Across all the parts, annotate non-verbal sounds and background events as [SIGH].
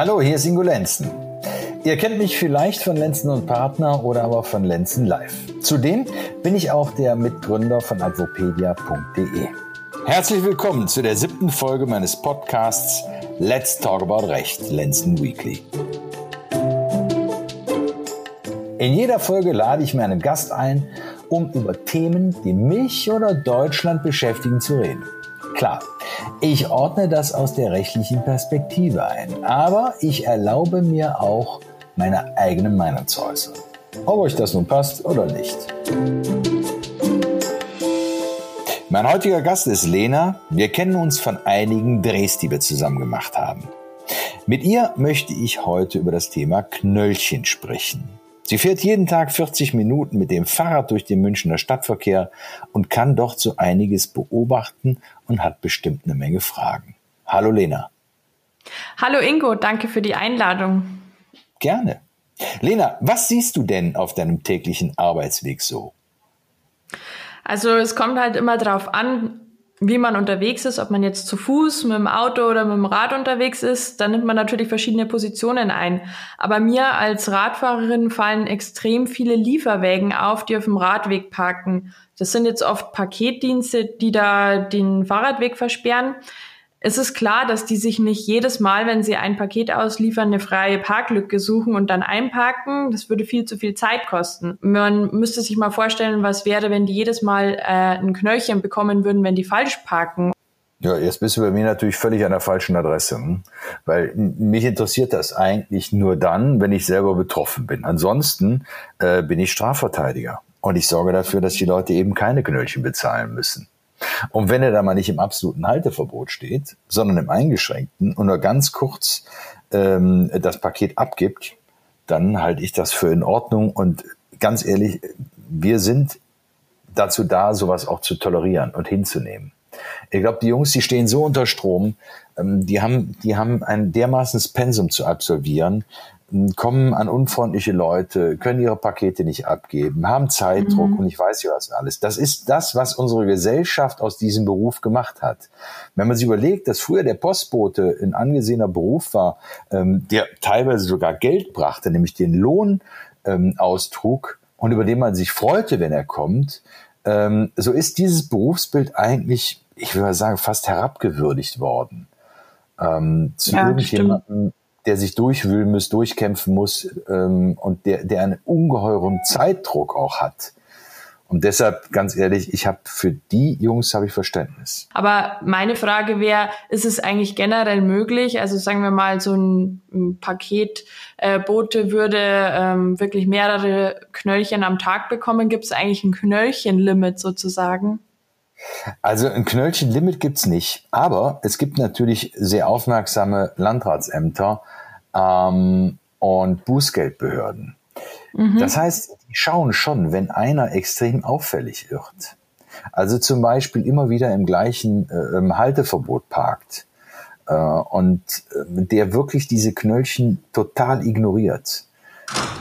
Hallo, hier ist Ingo Lenzen. Ihr kennt mich vielleicht von Lenzen und Partner oder aber von Lenzen Live. Zudem bin ich auch der Mitgründer von advopedia.de. Herzlich willkommen zu der siebten Folge meines Podcasts Let's Talk About Recht, Lenzen Weekly. In jeder Folge lade ich mir einen Gast ein, um über Themen, die mich oder Deutschland beschäftigen, zu reden. Klar, ich ordne das aus der rechtlichen Perspektive ein, aber ich erlaube mir auch, meine eigene Meinung zu äußern. Ob euch das nun passt oder nicht. Mein heutiger Gast ist Lena. Wir kennen uns von einigen Drehs, die wir zusammen gemacht haben. Mit ihr möchte ich heute über das Thema Knöllchen sprechen. Sie fährt jeden Tag 40 Minuten mit dem Fahrrad durch den Münchner Stadtverkehr und kann dort so einiges beobachten und hat bestimmt eine Menge Fragen. Hallo Lena. Hallo Ingo, danke für die Einladung. Gerne. Lena, was siehst du denn auf deinem täglichen Arbeitsweg so? Also es kommt halt immer darauf an, wie man unterwegs ist, ob man jetzt zu Fuß, mit dem Auto oder mit dem Rad unterwegs ist, dann nimmt man natürlich verschiedene Positionen ein. Aber mir als Radfahrerin fallen extrem viele Lieferwägen auf, die auf dem Radweg parken. Das sind jetzt oft Paketdienste, die da den Fahrradweg versperren. Es ist klar, dass die sich nicht jedes Mal, wenn sie ein Paket ausliefern, eine freie Parklücke suchen und dann einparken. Das würde viel zu viel Zeit kosten. Man müsste sich mal vorstellen, was wäre, wenn die jedes Mal äh, ein Knöllchen bekommen würden, wenn die falsch parken. Ja, jetzt bist du bei mir natürlich völlig an der falschen Adresse, hm? weil mich interessiert das eigentlich nur dann, wenn ich selber betroffen bin. Ansonsten äh, bin ich Strafverteidiger und ich sorge dafür, dass die Leute eben keine Knöllchen bezahlen müssen. Und wenn er da mal nicht im absoluten Halteverbot steht, sondern im eingeschränkten und nur ganz kurz ähm, das Paket abgibt, dann halte ich das für in Ordnung. Und ganz ehrlich, wir sind dazu da, sowas auch zu tolerieren und hinzunehmen. Ich glaube, die Jungs, die stehen so unter Strom, ähm, die haben, die haben ein dermaßenes Pensum zu absolvieren, kommen an unfreundliche Leute, können ihre Pakete nicht abgeben, haben Zeitdruck mhm. und ich weiß ja was alles. Das ist das, was unsere Gesellschaft aus diesem Beruf gemacht hat. Wenn man sich überlegt, dass früher der Postbote ein angesehener Beruf war, ähm, der teilweise sogar Geld brachte, nämlich den Lohn ähm, austrug und über den man sich freute, wenn er kommt, ähm, so ist dieses Berufsbild eigentlich, ich würde mal sagen, fast herabgewürdigt worden. Ähm, zu ja, irgendjemandem, der sich durchwühlen muss, durchkämpfen muss ähm, und der, der einen ungeheuren Zeitdruck auch hat. Und deshalb, ganz ehrlich, ich habe für die Jungs habe ich Verständnis. Aber meine Frage wäre, ist es eigentlich generell möglich? Also sagen wir mal, so ein, ein Paketbote äh, würde ähm, wirklich mehrere Knöllchen am Tag bekommen. Gibt es eigentlich ein Knöllchenlimit sozusagen? Also ein Knöllchenlimit gibt's nicht, aber es gibt natürlich sehr aufmerksame Landratsämter ähm, und Bußgeldbehörden. Mhm. Das heißt, die schauen schon, wenn einer extrem auffällig wird. Also zum Beispiel immer wieder im gleichen äh, Halteverbot parkt äh, und äh, der wirklich diese Knöllchen total ignoriert.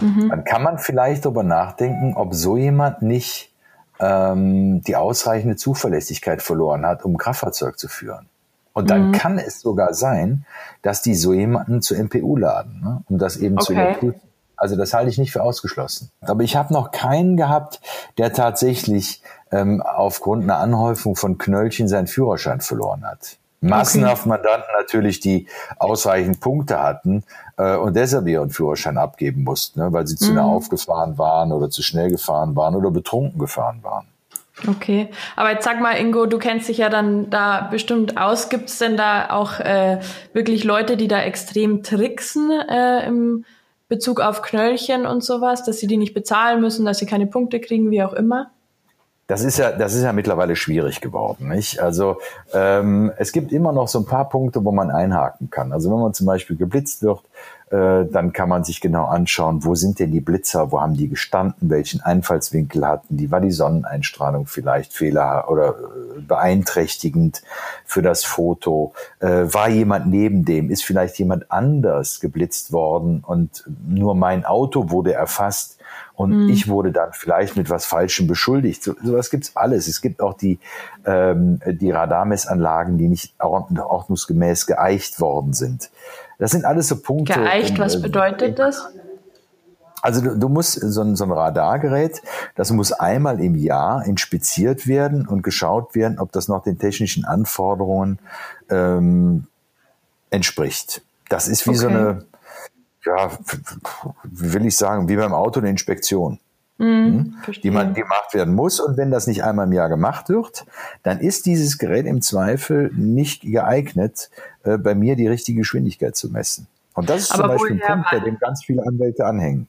Mhm. Dann kann man vielleicht darüber nachdenken, ob so jemand nicht ähm, die ausreichende Zuverlässigkeit verloren hat, um Kraftfahrzeug zu führen. Und dann mhm. kann es sogar sein, dass die so jemanden zur MPU laden, ne, um das eben okay. zu überprüfen. Also das halte ich nicht für ausgeschlossen. Aber ich habe noch keinen gehabt, der tatsächlich ähm, aufgrund einer Anhäufung von Knöllchen seinen Führerschein verloren hat. Massenhaft okay. Mandanten natürlich, die ausreichend Punkte hatten äh, und deshalb ihren Führerschein abgeben mussten, ne, weil sie zu mhm. nah aufgefahren waren oder zu schnell gefahren waren oder betrunken gefahren waren. Okay, aber jetzt sag mal, Ingo, du kennst dich ja dann da bestimmt aus. Gibt es denn da auch äh, wirklich Leute, die da extrem tricksen äh, im Bezug auf Knöllchen und sowas, dass sie die nicht bezahlen müssen, dass sie keine Punkte kriegen, wie auch immer? Das ist ja, das ist ja mittlerweile schwierig geworden, nicht? Also ähm, es gibt immer noch so ein paar Punkte, wo man einhaken kann. Also wenn man zum Beispiel geblitzt wird, äh, dann kann man sich genau anschauen, wo sind denn die Blitzer, wo haben die gestanden, welchen Einfallswinkel hatten die, war die Sonneneinstrahlung vielleicht Fehler oder äh, beeinträchtigend für das Foto? Äh, war jemand neben dem? Ist vielleicht jemand anders geblitzt worden und nur mein Auto wurde erfasst? Und mhm. ich wurde dann vielleicht mit was Falschem beschuldigt. So, sowas gibt's alles. Es gibt auch die, ähm, die Radarmessanlagen, die nicht ordnungsgemäß geeicht worden sind. Das sind alles so Punkte. Geeicht, um, was äh, bedeutet das? Also du, du musst so ein, so ein Radargerät, das muss einmal im Jahr inspiziert werden und geschaut werden, ob das noch den technischen Anforderungen ähm, entspricht. Das ist wie okay. so eine ja, will ich sagen, wie beim Auto eine Inspektion. Mhm, hm? die man gemacht werden muss. Und wenn das nicht einmal im Jahr gemacht wird, dann ist dieses Gerät im Zweifel nicht geeignet, äh, bei mir die richtige Geschwindigkeit zu messen. Und das ist aber zum Beispiel ein Punkt, bei dem ganz viele Anwälte anhängen.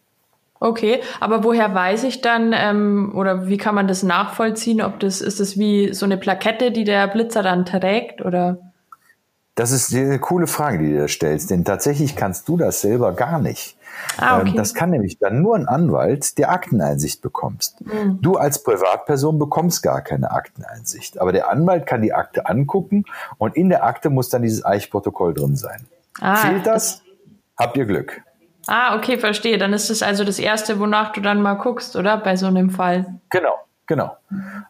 Okay, aber woher weiß ich dann ähm, oder wie kann man das nachvollziehen? Ob das ist das wie so eine Plakette, die der Blitzer dann trägt oder? Das ist eine coole Frage, die du da stellst, denn tatsächlich kannst du das selber gar nicht. Ah, ähm, okay. Das kann nämlich dann nur ein Anwalt, der Akteneinsicht bekommst. Mhm. Du als Privatperson bekommst gar keine Akteneinsicht. Aber der Anwalt kann die Akte angucken und in der Akte muss dann dieses Eichprotokoll drin sein. Ah, Fehlt das, habt ihr Glück. Ah, okay, verstehe. Dann ist das also das Erste, wonach du dann mal guckst, oder? Bei so einem Fall. Genau. Genau.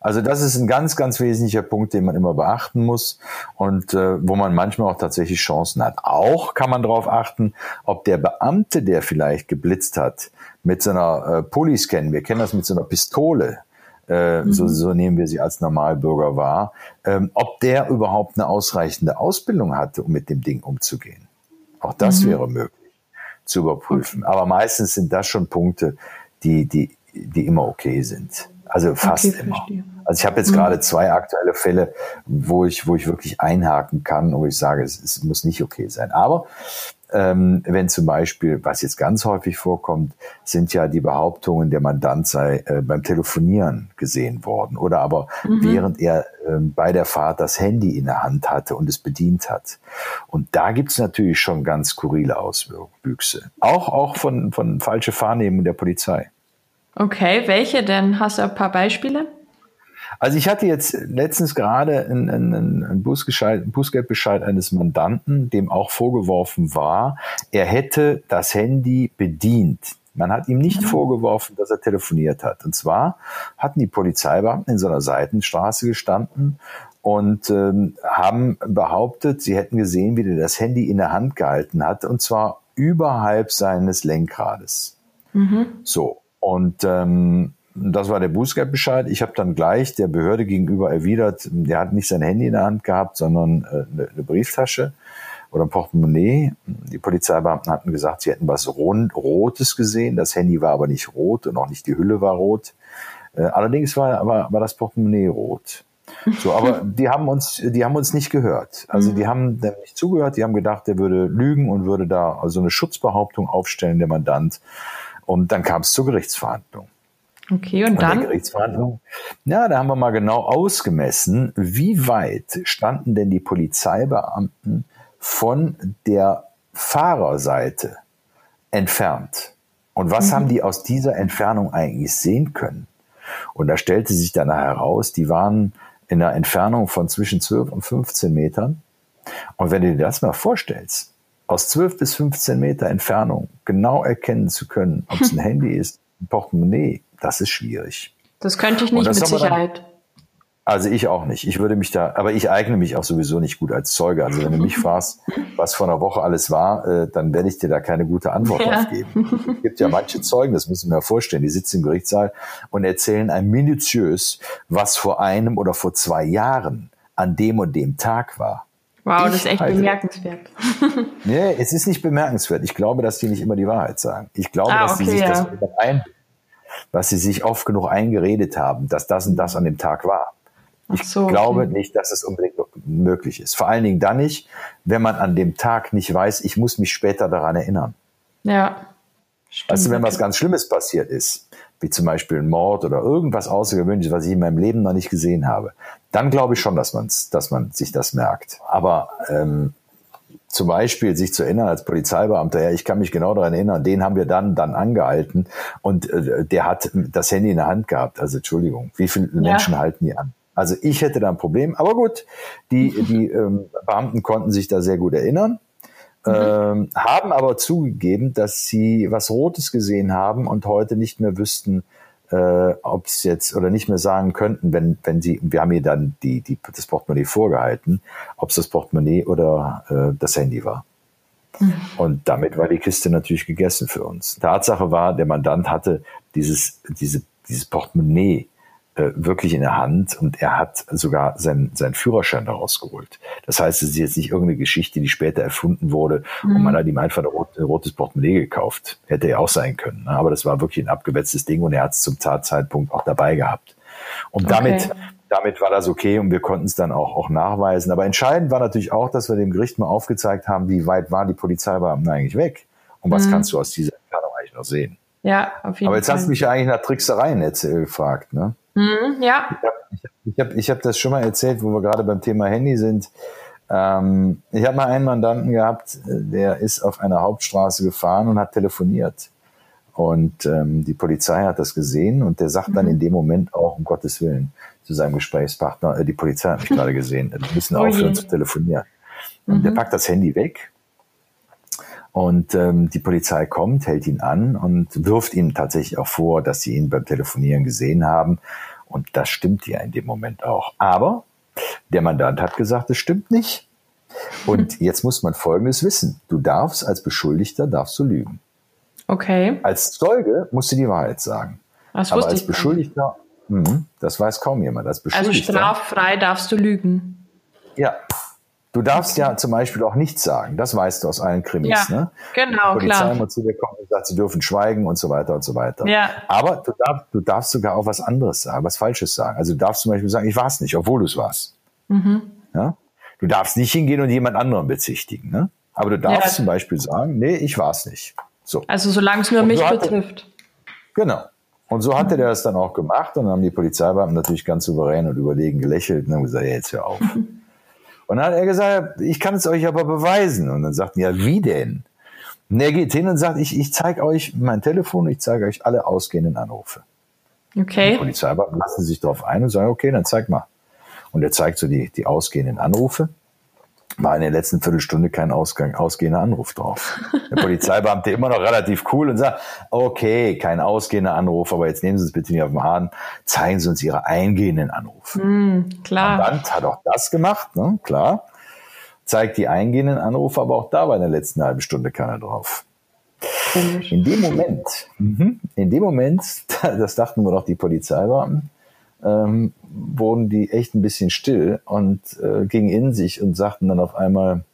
Also das ist ein ganz, ganz wesentlicher Punkt, den man immer beachten muss und äh, wo man manchmal auch tatsächlich Chancen hat. Auch kann man darauf achten, ob der Beamte, der vielleicht geblitzt hat, mit so einer äh, Polyscan, wir kennen das mit so einer Pistole, äh, mhm. so, so nehmen wir sie als Normalbürger wahr, ähm, ob der überhaupt eine ausreichende Ausbildung hatte, um mit dem Ding umzugehen. Auch das mhm. wäre möglich zu überprüfen. Okay. Aber meistens sind das schon Punkte, die, die, die immer okay sind. Also fast okay, immer. Also ich habe jetzt mhm. gerade zwei aktuelle Fälle, wo ich, wo ich wirklich einhaken kann, wo ich sage, es, es muss nicht okay sein. Aber ähm, wenn zum Beispiel, was jetzt ganz häufig vorkommt, sind ja die Behauptungen, der Mandant sei äh, beim Telefonieren gesehen worden oder aber mhm. während er äh, bei der Fahrt das Handy in der Hand hatte und es bedient hat. Und da gibt's natürlich schon ganz skurrile Auswüchse. Auch, auch von, von falsche Wahrnehmung der Polizei. Okay, welche denn? Hast du ein paar Beispiele? Also ich hatte jetzt letztens gerade einen, einen, einen Bußgeldbescheid eines Mandanten, dem auch vorgeworfen war, er hätte das Handy bedient. Man hat ihm nicht mhm. vorgeworfen, dass er telefoniert hat. Und zwar hatten die Polizeibeamten in so einer Seitenstraße gestanden und ähm, haben behauptet, sie hätten gesehen, wie der das Handy in der Hand gehalten hat, und zwar überhalb seines Lenkrades. Mhm. So. Und ähm, das war der Bußgeldbescheid. Ich habe dann gleich der Behörde gegenüber erwidert, der hat nicht sein Handy in der Hand gehabt, sondern äh, eine, Brieftasche oder ein Portemonnaie. Die Polizeibeamten hatten gesagt, sie hätten was Rund, Rotes gesehen. Das Handy war aber nicht rot und auch nicht die Hülle war rot. Äh, allerdings war, war, war das Portemonnaie rot. So, [LAUGHS] aber die haben uns, die haben uns nicht gehört. Also die haben dem nicht zugehört. Die haben gedacht, der würde lügen und würde da also eine Schutzbehauptung aufstellen, der Mandant. Und dann kam es zur Gerichtsverhandlung. Okay, und, und dann? Gerichtsverhandlung. Ja, da haben wir mal genau ausgemessen, wie weit standen denn die Polizeibeamten von der Fahrerseite entfernt. Und was mhm. haben die aus dieser Entfernung eigentlich sehen können? Und da stellte sich dann heraus, die waren in einer Entfernung von zwischen 12 und 15 Metern. Und wenn du dir das mal vorstellst, aus 12 bis 15 Meter Entfernung genau erkennen zu können, ob es ein [LAUGHS] Handy ist, ein Portemonnaie, das ist schwierig. Das könnte ich nicht mit Sicherheit. Dann, also ich auch nicht. Ich würde mich da, aber ich eigne mich auch sowieso nicht gut als Zeuge. Also wenn du mich [LAUGHS] fragst, was vor einer Woche alles war, äh, dann werde ich dir da keine gute Antwort ja. drauf geben. Es gibt ja manche Zeugen, das müssen wir ja vorstellen, die sitzen im Gerichtssaal und erzählen einem minutiös, was vor einem oder vor zwei Jahren an dem und dem Tag war. Wow, ich das ist echt halte, bemerkenswert. [LAUGHS] nee, es ist nicht bemerkenswert. Ich glaube, dass die nicht immer die Wahrheit sagen. Ich glaube, ah, dass okay, sie sich ja. das ein, was sie sich oft genug eingeredet haben, dass das und das an dem Tag war. Ich so, glaube okay. nicht, dass es unbedingt möglich ist. Vor allen Dingen dann nicht, wenn man an dem Tag nicht weiß, ich muss mich später daran erinnern. Ja. Stimmt, weißt du, wenn was ganz Schlimmes passiert ist, wie zum Beispiel ein Mord oder irgendwas Außergewöhnliches, was ich in meinem Leben noch nicht gesehen habe, dann glaube ich schon, dass, man's, dass man sich das merkt. Aber ähm, zum Beispiel sich zu erinnern als Polizeibeamter, ja, ich kann mich genau daran erinnern, den haben wir dann dann angehalten und äh, der hat das Handy in der Hand gehabt. Also Entschuldigung, wie viele ja. Menschen halten die an? Also ich hätte da ein Problem. Aber gut, die, die ähm, Beamten konnten sich da sehr gut erinnern. Mhm. Ähm, haben aber zugegeben, dass sie was Rotes gesehen haben und heute nicht mehr wüssten, äh, ob es jetzt oder nicht mehr sagen könnten, wenn, wenn sie, wir haben ihr dann die, die, das Portemonnaie vorgehalten, ob es das Portemonnaie oder äh, das Handy war. Mhm. Und damit war die Kiste natürlich gegessen für uns. Tatsache war, der Mandant hatte dieses, diese, dieses Portemonnaie äh, wirklich in der Hand und er hat sogar seinen, seinen Führerschein daraus geholt. Das heißt, es ist jetzt nicht irgendeine Geschichte, die später erfunden wurde mhm. und man hat ihm einfach ein, rot, ein rotes Portemonnaie gekauft. Hätte ja auch sein können. Ne? Aber das war wirklich ein abgewetztes Ding und er hat es zum Tatzeitpunkt auch dabei gehabt. Und okay. damit, damit war das okay und wir konnten es dann auch, auch nachweisen. Aber entscheidend war natürlich auch, dass wir dem Gericht mal aufgezeigt haben, wie weit waren die Polizeibeamten eigentlich weg und was mhm. kannst du aus dieser Entfernung eigentlich noch sehen. Ja, auf jeden Fall. Aber jetzt Fall. hast du mich ja eigentlich nach Tricksereien jetzt gefragt, ne? Mhm, ja. Ich habe ich hab das schon mal erzählt, wo wir gerade beim Thema Handy sind. Ähm, ich habe mal einen Mandanten gehabt, der ist auf einer Hauptstraße gefahren und hat telefoniert. Und ähm, die Polizei hat das gesehen und der sagt dann mhm. in dem Moment auch, um Gottes Willen, zu seinem Gesprächspartner, äh, die Polizei hat mich gerade gesehen, wir müssen oh aufhören zu telefonieren. Und mhm. der packt das Handy weg und ähm, die Polizei kommt, hält ihn an und wirft ihm tatsächlich auch vor, dass sie ihn beim Telefonieren gesehen haben. Und das stimmt ja in dem Moment auch. Aber der Mandant hat gesagt, es stimmt nicht. Und [LAUGHS] jetzt muss man Folgendes wissen. Du darfst als Beschuldigter, darfst du lügen. Okay. Als Zeuge musst du die Wahrheit sagen. Das Aber als Beschuldigter, mh, das weiß kaum jemand. Als also Beschuldigter, also straffrei darfst du lügen. Ja, Du darfst ja zum Beispiel auch nichts sagen. Das weißt du aus allen Krimis. Ja, ne? genau, Die Polizei klar. immer zu dir kommt und sagt, sie dürfen schweigen und so weiter und so weiter. Ja. Aber du, darf, du darfst sogar auch was anderes sagen, was Falsches sagen. Also du darfst zum Beispiel sagen, ich war es nicht, obwohl du es warst. Mhm. Ja? Du darfst nicht hingehen und jemand anderen bezichtigen. Ne? Aber du darfst ja. zum Beispiel sagen, nee, ich war es nicht. So. Also solange es nur und mich so betrifft. Genau. Und so hatte mhm. der das dann auch gemacht und dann haben die Polizeibeamten natürlich ganz souverän und überlegen gelächelt und haben gesagt, ja, jetzt hör auf. [LAUGHS] Und dann hat er gesagt, ich kann es euch aber beweisen. Und dann sagten, ja, wie denn? Und er geht hin und sagt, ich, ich zeige euch mein Telefon, ich zeige euch alle ausgehenden Anrufe. Okay. Die Polizeibeamten lassen sich darauf ein und sagen, okay, dann zeig mal. Und er zeigt so die, die ausgehenden Anrufe war in der letzten Viertelstunde kein Ausgang, ausgehender Anruf drauf. Der Polizeibeamte immer noch relativ cool und sagt, okay, kein ausgehender Anruf, aber jetzt nehmen Sie es bitte nicht auf den Hahn, zeigen Sie uns Ihre eingehenden Anrufe. Mm, klar. Mandant hat auch das gemacht, ne? klar. Zeigt die eingehenden Anrufe, aber auch da war in der letzten halben Stunde keiner drauf. Komisch. In dem Moment, mhm, in dem Moment, [LAUGHS] das dachten wir doch die Polizeibeamten, ähm, wurden die echt ein bisschen still und äh, gingen in sich und sagten dann auf einmal,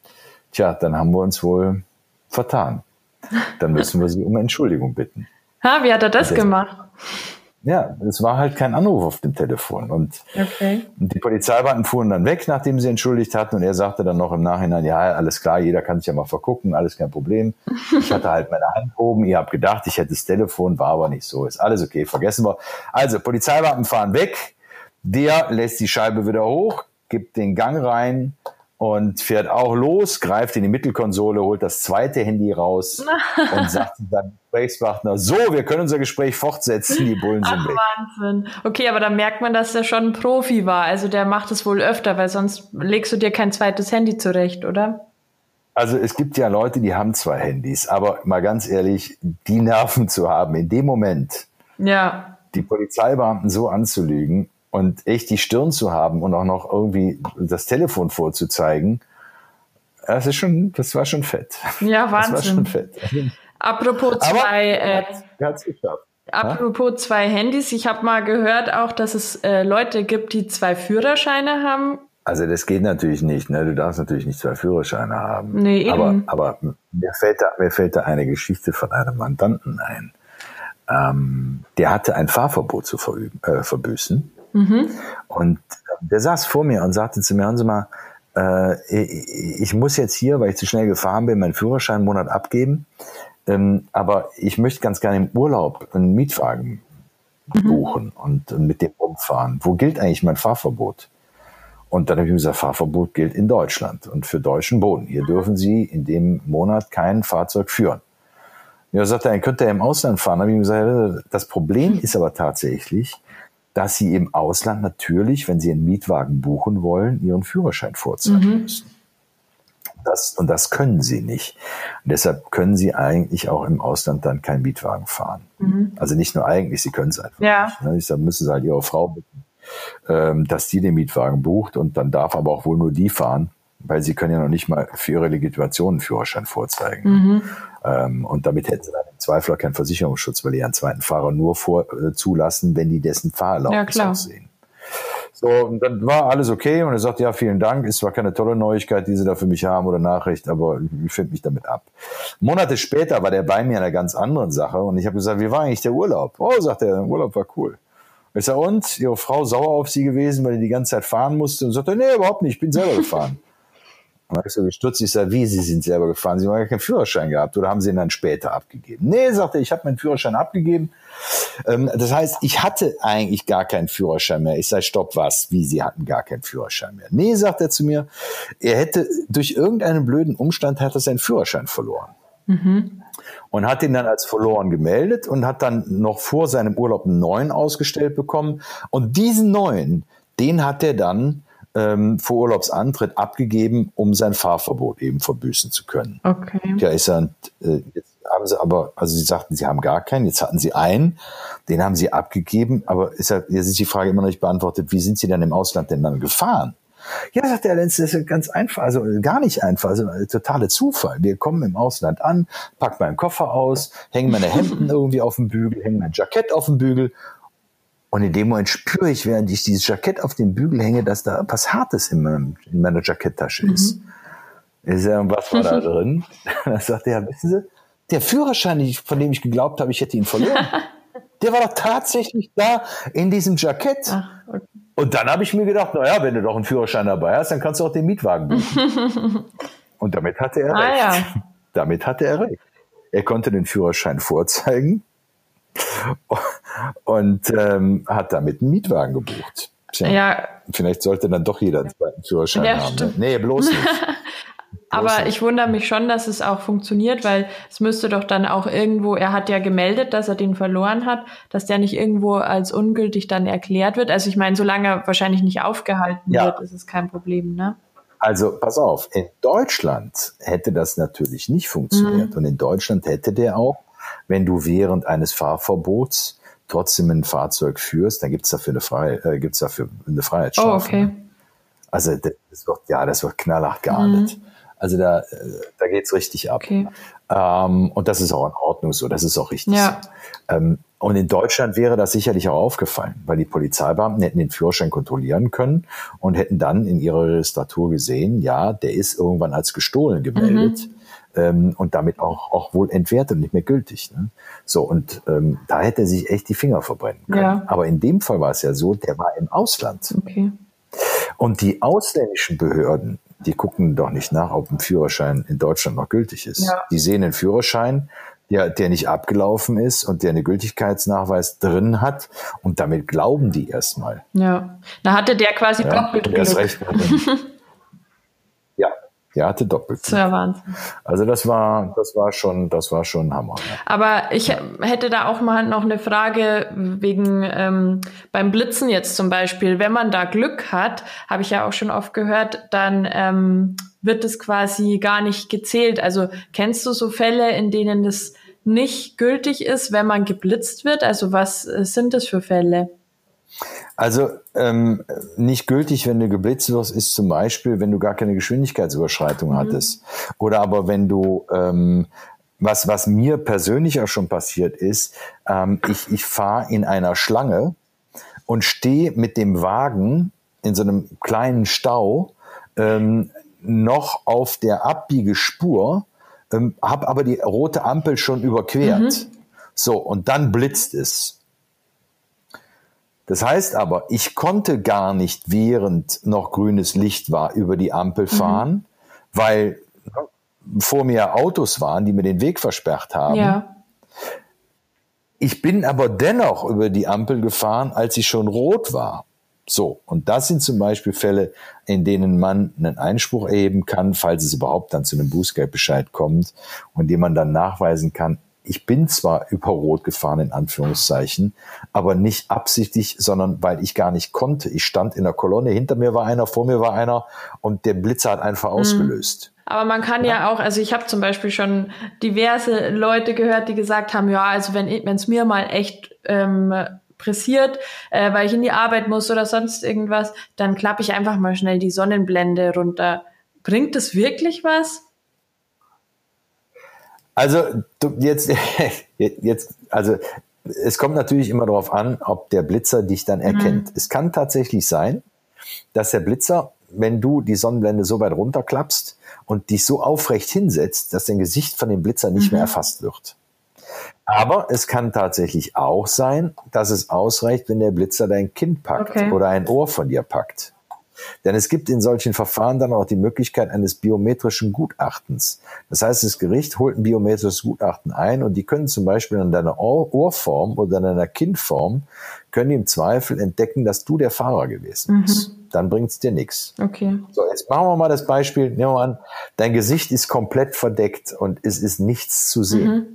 tja, dann haben wir uns wohl vertan. Dann müssen wir sie um Entschuldigung bitten. Ha, wie hat er das gemacht? Ja, es war halt kein Anruf auf dem Telefon. Und, okay. und die Polizeibeamten fuhren dann weg, nachdem sie entschuldigt hatten. Und er sagte dann noch im Nachhinein, ja, alles klar, jeder kann sich ja mal vergucken, alles kein Problem. Ich hatte halt meine Hand oben, ihr habt gedacht, ich hätte das Telefon, war aber nicht so. Ist alles okay, vergessen wir. Also, Polizeibeamten fahren weg. Der lässt die Scheibe wieder hoch, gibt den Gang rein, und fährt auch los, greift in die Mittelkonsole, holt das zweite Handy raus [LAUGHS] und sagt seinem Gesprächspartner, so, wir können unser Gespräch fortsetzen, die Bullen sind Ach, weg. Wahnsinn. Okay, aber da merkt man, dass er schon ein Profi war. Also der macht es wohl öfter, weil sonst legst du dir kein zweites Handy zurecht, oder? Also es gibt ja Leute, die haben zwei Handys, aber mal ganz ehrlich, die Nerven zu haben, in dem Moment ja. die Polizeibeamten so anzulügen, und echt die Stirn zu haben und auch noch irgendwie das Telefon vorzuzeigen, das ist schon, das war schon fett. Ja, Wahnsinn. Das war schon fett. Apropos zwei, Aber, äh, hat's geschafft. Apropos ja? zwei Handys, ich habe mal gehört auch, dass es äh, Leute gibt, die zwei Führerscheine haben. Also das geht natürlich nicht, ne? Du darfst natürlich nicht zwei Führerscheine haben. Nee, aber, eben. aber mir fällt da, mir fällt da eine Geschichte von einem Mandanten ein. Ähm, der hatte ein Fahrverbot zu verüben, äh, verbüßen. Mhm. Und der saß vor mir und sagte zu mir, hören Sie mal, äh, ich muss jetzt hier, weil ich zu schnell gefahren bin, meinen Führerschein einen Monat abgeben. Ähm, aber ich möchte ganz gerne im Urlaub einen Mietwagen mhm. buchen und mit dem umfahren. Wo gilt eigentlich mein Fahrverbot? Und dann habe ich ihm gesagt, Fahrverbot gilt in Deutschland und für deutschen Boden. Hier dürfen Sie in dem Monat kein Fahrzeug führen. Ja, sagt er, dann könnte er im Ausland fahren. Da habe ich ihm gesagt, das Problem ist aber tatsächlich, dass sie im Ausland natürlich, wenn sie einen Mietwagen buchen wollen, ihren Führerschein vorzeigen mhm. müssen. Das, und das können sie nicht. Und deshalb können sie eigentlich auch im Ausland dann keinen Mietwagen fahren. Mhm. Also nicht nur eigentlich, sie können es einfach ja. nicht. Ne? Deshalb müssen sie halt ihre Frau bitten, ähm, dass die den Mietwagen bucht und dann darf aber auch wohl nur die fahren, weil sie können ja noch nicht mal für ihre Legitimation einen Führerschein vorzeigen. Mhm. Ähm, und damit hätten sie dann im Zweifel auch keinen Versicherungsschutz, weil die einen zweiten Fahrer nur vor, äh, zulassen, wenn die dessen Fahrerlaubnis ja, aussehen. So, und dann war alles okay und er sagt, ja, vielen Dank, ist zwar keine tolle Neuigkeit, die Sie da für mich haben oder Nachricht, aber ich finde mich damit ab. Monate später war der bei mir in einer ganz anderen Sache und ich habe gesagt, wie war eigentlich der Urlaub? Oh, sagt er, der Urlaub war cool. Ich sage, und? Ihre Frau sauer auf Sie gewesen, weil die die ganze Zeit fahren musste? Und sagt er, nee, überhaupt nicht, ich bin selber gefahren. [LAUGHS] Und dann habe ich so gestutzt, ich sage, wie, Sie sind selber gefahren? Sie haben ja keinen Führerschein gehabt oder haben Sie ihn dann später abgegeben? Nee, sagt er, ich habe meinen Führerschein abgegeben ähm, das heißt, ich hatte eigentlich gar keinen Führerschein mehr. Ich sage, stopp, was? Wie, Sie hatten gar keinen Führerschein mehr? Nee, sagt er zu mir, er hätte durch irgendeinen blöden Umstand hat er seinen Führerschein verloren. Mhm. Und hat ihn dann als verloren gemeldet und hat dann noch vor seinem Urlaub einen neuen ausgestellt bekommen. Und diesen neuen, den hat er dann ähm, vor Urlaubsantritt abgegeben, um sein Fahrverbot eben verbüßen zu können. Okay. Ja, ist er, äh, jetzt haben sie aber, also sie sagten, sie haben gar keinen, jetzt hatten sie einen, den haben sie abgegeben, aber ist ja, jetzt ist die Frage immer noch nicht beantwortet, wie sind sie dann im Ausland denn dann gefahren? Ja, sagt der Lenz, das ist ganz einfach, also gar nicht einfach, also totale Zufall. Wir kommen im Ausland an, packen meinen Koffer aus, hängen meine Hemden [LAUGHS] irgendwie auf den Bügel, hängen mein Jackett auf den Bügel und in dem Moment spüre ich, während ich dieses Jackett auf den Bügel hänge, dass da was Hartes in, meinem, in meiner Jacketttasche ist. Mhm. Ich sage, was war da [LAUGHS] drin? Dann sagt er, ja, wissen Sie, der Führerschein, von dem ich geglaubt habe, ich hätte ihn verloren, [LAUGHS] der war doch tatsächlich da in diesem Jackett. Ach, okay. Und dann habe ich mir gedacht, naja, wenn du doch einen Führerschein dabei hast, dann kannst du auch den Mietwagen buchen. [LAUGHS] Und damit hatte er ah, recht. Ja. Damit hatte er recht. Er konnte den Führerschein vorzeigen und ähm, hat damit einen Mietwagen gebucht. Tja, ja. Vielleicht sollte dann doch jeder einen zweiten Führerschein ja, haben. Ne? Stimmt. Nee, bloß nicht. [LAUGHS] Aber ich wundere mich schon, dass es auch funktioniert, weil es müsste doch dann auch irgendwo, er hat ja gemeldet, dass er den verloren hat, dass der nicht irgendwo als ungültig dann erklärt wird. Also ich meine, solange er wahrscheinlich nicht aufgehalten ja. wird, ist es kein Problem, ne? Also pass auf, in Deutschland hätte das natürlich nicht funktioniert. Mhm. Und in Deutschland hätte der auch, wenn du während eines Fahrverbots trotzdem ein Fahrzeug führst, dann gibt's dafür eine, Frei äh, gibt's dafür eine Freiheitsstrafe. Oh, okay. Also das wird, ja, das wird knallhart geahndet. Mhm. Also da, da geht's richtig ab. Okay. Ähm, und das ist auch in Ordnung so, das ist auch richtig ja. so. Ähm, und in Deutschland wäre das sicherlich auch aufgefallen, weil die Polizeibeamten hätten den Führerschein kontrollieren können und hätten dann in ihrer Registratur gesehen, ja, der ist irgendwann als gestohlen gemeldet. Mhm. Ähm, und damit auch, auch wohl entwertet und nicht mehr gültig. Ne? So, und ähm, da hätte er sich echt die Finger verbrennen können. Ja. Aber in dem Fall war es ja so, der war im Ausland. Okay. Und die ausländischen Behörden, die gucken doch nicht nach, ob ein Führerschein in Deutschland noch gültig ist. Ja. Die sehen einen Führerschein, der, der nicht abgelaufen ist und der eine Gültigkeitsnachweis drin hat und damit glauben die erstmal. Ja, da hatte der quasi ja, doppelt Glück. Recht [LAUGHS] der hatte doppelt. Das war Wahnsinn. Also das war, das war schon, das war schon Hammer. Ja. Aber ich hätte da auch mal noch eine Frage wegen ähm, beim Blitzen jetzt zum Beispiel. Wenn man da Glück hat, habe ich ja auch schon oft gehört, dann ähm, wird es quasi gar nicht gezählt. Also kennst du so Fälle, in denen das nicht gültig ist, wenn man geblitzt wird? Also was äh, sind das für Fälle? Also ähm, nicht gültig, wenn du geblitzt wirst, ist zum Beispiel, wenn du gar keine Geschwindigkeitsüberschreitung mhm. hattest. Oder aber wenn du, ähm, was, was mir persönlich auch schon passiert ist, ähm, ich, ich fahre in einer Schlange und stehe mit dem Wagen in so einem kleinen Stau ähm, noch auf der Abbiegespur, ähm, habe aber die rote Ampel schon überquert. Mhm. So, und dann blitzt es. Das heißt aber, ich konnte gar nicht, während noch grünes Licht war, über die Ampel mhm. fahren, mhm. weil vor mir Autos waren, die mir den Weg versperrt haben. Ja. Ich bin aber dennoch über die Ampel gefahren, als sie schon rot war. So, und das sind zum Beispiel Fälle, in denen man einen Einspruch erheben kann, falls es überhaupt dann zu einem Bußgeldbescheid kommt und dem man dann nachweisen kann, ich bin zwar über Rot gefahren, in Anführungszeichen, aber nicht absichtlich, sondern weil ich gar nicht konnte. Ich stand in der Kolonne, hinter mir war einer, vor mir war einer und der Blitzer hat einfach mhm. ausgelöst. Aber man kann ja, ja auch, also ich habe zum Beispiel schon diverse Leute gehört, die gesagt haben, ja, also wenn es mir mal echt ähm, pressiert, äh, weil ich in die Arbeit muss oder sonst irgendwas, dann klappe ich einfach mal schnell die Sonnenblende runter. Bringt das wirklich was? Also du, [LAUGHS] jetzt, jetzt, also es kommt natürlich immer darauf an, ob der Blitzer dich dann mhm. erkennt. Mhm. Es kann tatsächlich sein, dass der Blitzer, wenn du die Sonnenblende so weit runterklappst und dich so aufrecht hinsetzt, dass dein Gesicht von dem Blitzer nicht mhm. mehr erfasst wird. Aber es kann tatsächlich auch sein, dass es ausreicht, wenn der Blitzer dein Kind packt okay. oder ein Ohr von dir packt. Denn es gibt in solchen Verfahren dann auch die Möglichkeit eines biometrischen Gutachtens. Das heißt, das Gericht holt ein biometrisches Gutachten ein und die können zum Beispiel an deiner Ohrform oder an deiner Kindform, können die im Zweifel entdecken, dass du der Fahrer gewesen bist. Mhm. Dann bringt es dir nichts. Okay. So, jetzt machen wir mal das Beispiel. Nehmen wir an, dein Gesicht ist komplett verdeckt und es ist nichts zu sehen. Mhm.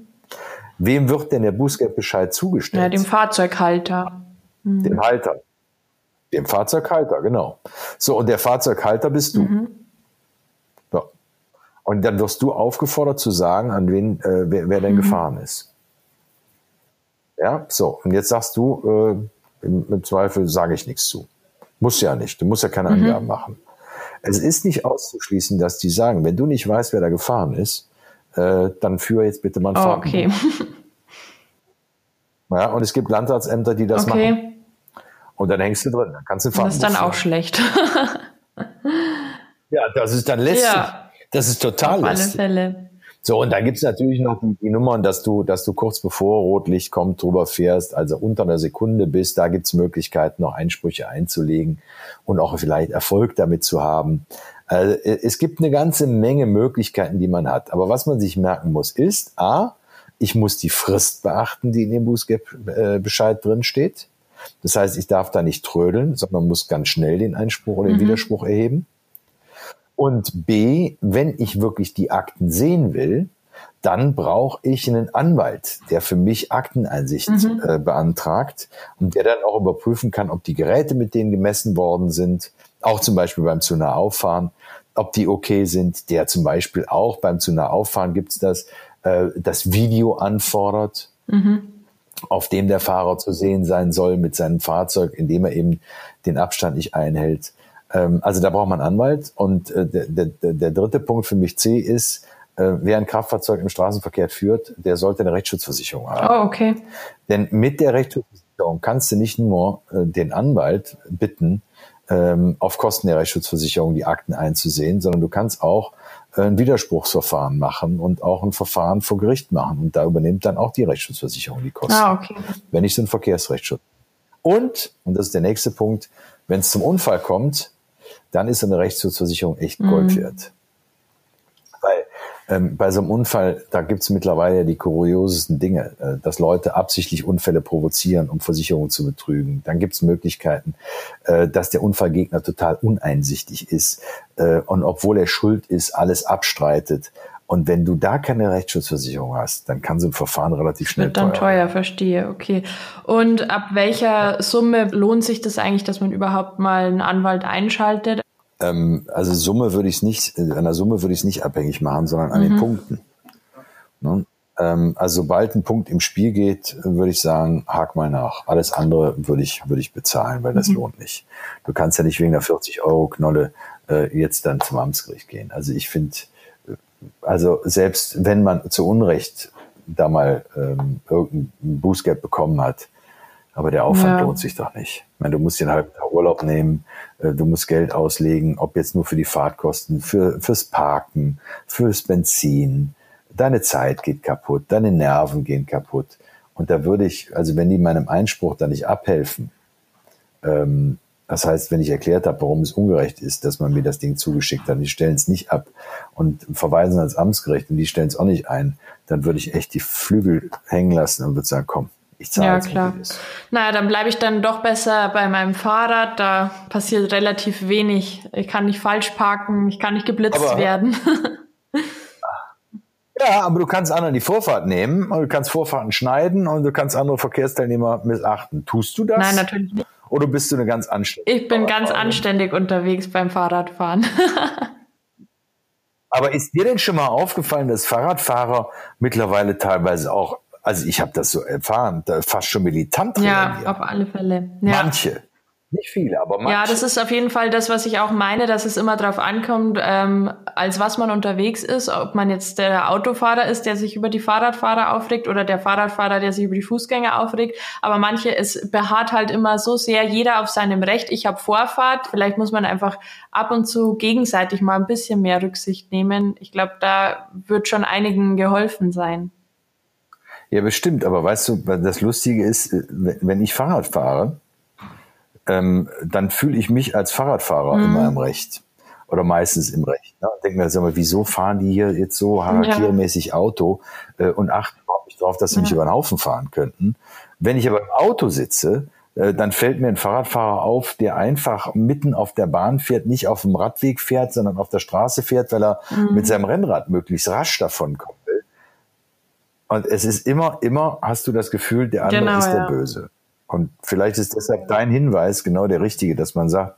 Wem wird denn der Bußgeldbescheid zugestellt? Ja, dem Fahrzeughalter. Mhm. Dem Halter. Dem Fahrzeughalter, genau. So, und der Fahrzeughalter bist du. Mhm. So. Und dann wirst du aufgefordert zu sagen, an wen, äh, wer, wer denn mhm. gefahren ist. Ja, so. Und jetzt sagst du, äh, im, im Zweifel sage ich nichts zu. Muss ja nicht. Du musst ja keine mhm. Angaben machen. Es ist nicht auszuschließen, dass die sagen, wenn du nicht weißt, wer da gefahren ist, äh, dann führe jetzt bitte mal ein oh, Okay. Ja, und es gibt Landratsämter, die das okay. machen. Und dann hängst du drin, dann kannst du fahren. Das ist dann auch schlecht. [LAUGHS] ja, das ist dann lästig. Ja. Das ist total Auf lästig. alle Fälle. So, und dann gibt's natürlich noch die, die, Nummern, dass du, dass du kurz bevor Rotlicht kommt, drüber fährst, also unter einer Sekunde bist. Da gibt's Möglichkeiten, noch Einsprüche einzulegen und auch vielleicht Erfolg damit zu haben. Also, es gibt eine ganze Menge Möglichkeiten, die man hat. Aber was man sich merken muss, ist, a, ich muss die Frist beachten, die in dem Bußgeldbescheid drin steht. Das heißt, ich darf da nicht trödeln, sondern muss ganz schnell den Einspruch oder den mhm. Widerspruch erheben. Und B, wenn ich wirklich die Akten sehen will, dann brauche ich einen Anwalt, der für mich Akteneinsicht mhm. äh, beantragt und der dann auch überprüfen kann, ob die Geräte, mit denen gemessen worden sind, auch zum Beispiel beim zu nah auffahren, ob die okay sind, der zum Beispiel auch beim zu nah auffahren gibt's das, äh, das Video anfordert. Mhm auf dem der Fahrer zu sehen sein soll mit seinem Fahrzeug, indem er eben den Abstand nicht einhält. Ähm, also da braucht man Anwalt. Und äh, der, der, der dritte Punkt für mich C ist, äh, wer ein Kraftfahrzeug im Straßenverkehr führt, der sollte eine Rechtsschutzversicherung haben. Oh, okay. Denn mit der Rechtsschutzversicherung kannst du nicht nur äh, den Anwalt bitten, ähm, auf Kosten der Rechtsschutzversicherung die Akten einzusehen, sondern du kannst auch ein Widerspruchsverfahren machen und auch ein Verfahren vor Gericht machen. Und da übernimmt dann auch die Rechtsschutzversicherung die Kosten. Ah, okay. Wenn nicht so ein Verkehrsrechtsschutz. Und, und das ist der nächste Punkt, wenn es zum Unfall kommt, dann ist eine Rechtsschutzversicherung echt Gold mhm. wert. Ähm, bei so einem Unfall, da gibt's mittlerweile die kuriosesten Dinge, äh, dass Leute absichtlich Unfälle provozieren, um Versicherungen zu betrügen. Dann gibt's Möglichkeiten, äh, dass der Unfallgegner total uneinsichtig ist äh, und obwohl er schuld ist, alles abstreitet. Und wenn du da keine Rechtsschutzversicherung hast, dann kann so ein Verfahren relativ schnell Wird dann teuer, teuer verstehe, okay. Und ab welcher Summe lohnt sich das eigentlich, dass man überhaupt mal einen Anwalt einschaltet? Ähm, also Summe würde ich es nicht, äh, an der Summe würde ich es nicht abhängig machen, sondern an mhm. den Punkten. Ne? Ähm, also sobald ein Punkt im Spiel geht, würde ich sagen, hak mal nach. Alles andere würde ich, würde ich bezahlen, weil das mhm. lohnt nicht. Du kannst ja nicht wegen der 40 Euro Knolle äh, jetzt dann zum Amtsgericht gehen. Also ich finde, äh, also selbst wenn man zu Unrecht da mal ähm, irgendein Bußgeld bekommen hat, aber der Aufwand ja. lohnt sich doch nicht. Ich meine, du musst den halben Tag Urlaub nehmen, äh, du musst Geld auslegen, ob jetzt nur für die Fahrtkosten, für, fürs Parken, fürs Benzin. Deine Zeit geht kaputt, deine Nerven gehen kaputt. Und da würde ich, also wenn die meinem Einspruch da nicht abhelfen, ähm, das heißt, wenn ich erklärt habe, warum es ungerecht ist, dass man mir das Ding zugeschickt hat, die stellen es nicht ab und verweisen ans Amtsgericht und die stellen es auch nicht ein, dann würde ich echt die Flügel hängen lassen und würde sagen, komm, ich zahle ja, klar. Naja, dann bleibe ich dann doch besser bei meinem Fahrrad. Da passiert relativ wenig. Ich kann nicht falsch parken, ich kann nicht geblitzt Aber, werden. [LAUGHS] Ja, aber du kannst anderen die Vorfahrt nehmen und du kannst Vorfahrten schneiden und du kannst andere Verkehrsteilnehmer missachten. Tust du das? Nein, natürlich nicht. Oder bist du eine ganz anständige? Ich bin ganz anständig unterwegs beim Fahrradfahren. [LAUGHS] aber ist dir denn schon mal aufgefallen, dass Fahrradfahrer mittlerweile teilweise auch, also ich habe das so erfahren, fast schon militant reagieren? Ja, auf alle Fälle. Ja. Manche. Nicht viele, aber manche. Ja, das ist auf jeden Fall das, was ich auch meine, dass es immer darauf ankommt, ähm, als was man unterwegs ist, ob man jetzt der Autofahrer ist, der sich über die Fahrradfahrer aufregt oder der Fahrradfahrer, der sich über die Fußgänger aufregt. Aber manche, es beharrt halt immer so sehr jeder auf seinem Recht. Ich habe Vorfahrt. Vielleicht muss man einfach ab und zu gegenseitig mal ein bisschen mehr Rücksicht nehmen. Ich glaube, da wird schon einigen geholfen sein. Ja, bestimmt. Aber weißt du, das Lustige ist, wenn ich Fahrrad fahre, ähm, dann fühle ich mich als Fahrradfahrer mhm. immer im Recht oder meistens im Recht. Ne? Denke mir, sag mal, wieso fahren die hier jetzt so harakiri ja. Auto äh, und achten überhaupt nicht drauf, dass sie ja. mich über den Haufen fahren könnten. Wenn ich aber im Auto sitze, äh, dann fällt mir ein Fahrradfahrer auf, der einfach mitten auf der Bahn fährt, nicht auf dem Radweg fährt, sondern auf der Straße fährt, weil er mhm. mit seinem Rennrad möglichst rasch davon will. Und es ist immer, immer hast du das Gefühl, der andere genau, ist der ja. Böse. Und vielleicht ist deshalb dein Hinweis genau der richtige, dass man sagt,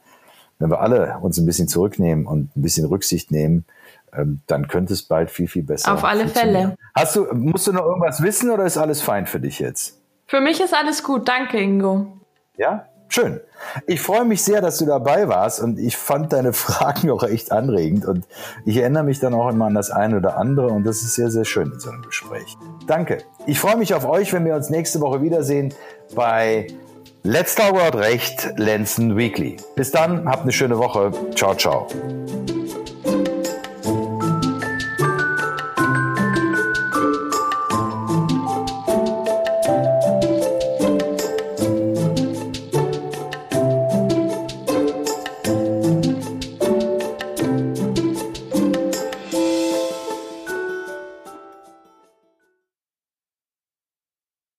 wenn wir alle uns ein bisschen zurücknehmen und ein bisschen Rücksicht nehmen, ähm, dann könnte es bald viel, viel besser. Auf alle Fälle. Hast du, musst du noch irgendwas wissen oder ist alles fein für dich jetzt? Für mich ist alles gut. Danke, Ingo. Ja? Schön. Ich freue mich sehr, dass du dabei warst und ich fand deine [LAUGHS] Fragen auch echt anregend und ich erinnere mich dann auch immer an das eine oder andere und das ist sehr, sehr schön in so einem Gespräch. Danke. Ich freue mich auf euch, wenn wir uns nächste Woche wiedersehen bei Let's Talk About Recht, Lenzen Weekly. Bis dann, habt eine schöne Woche. Ciao, ciao.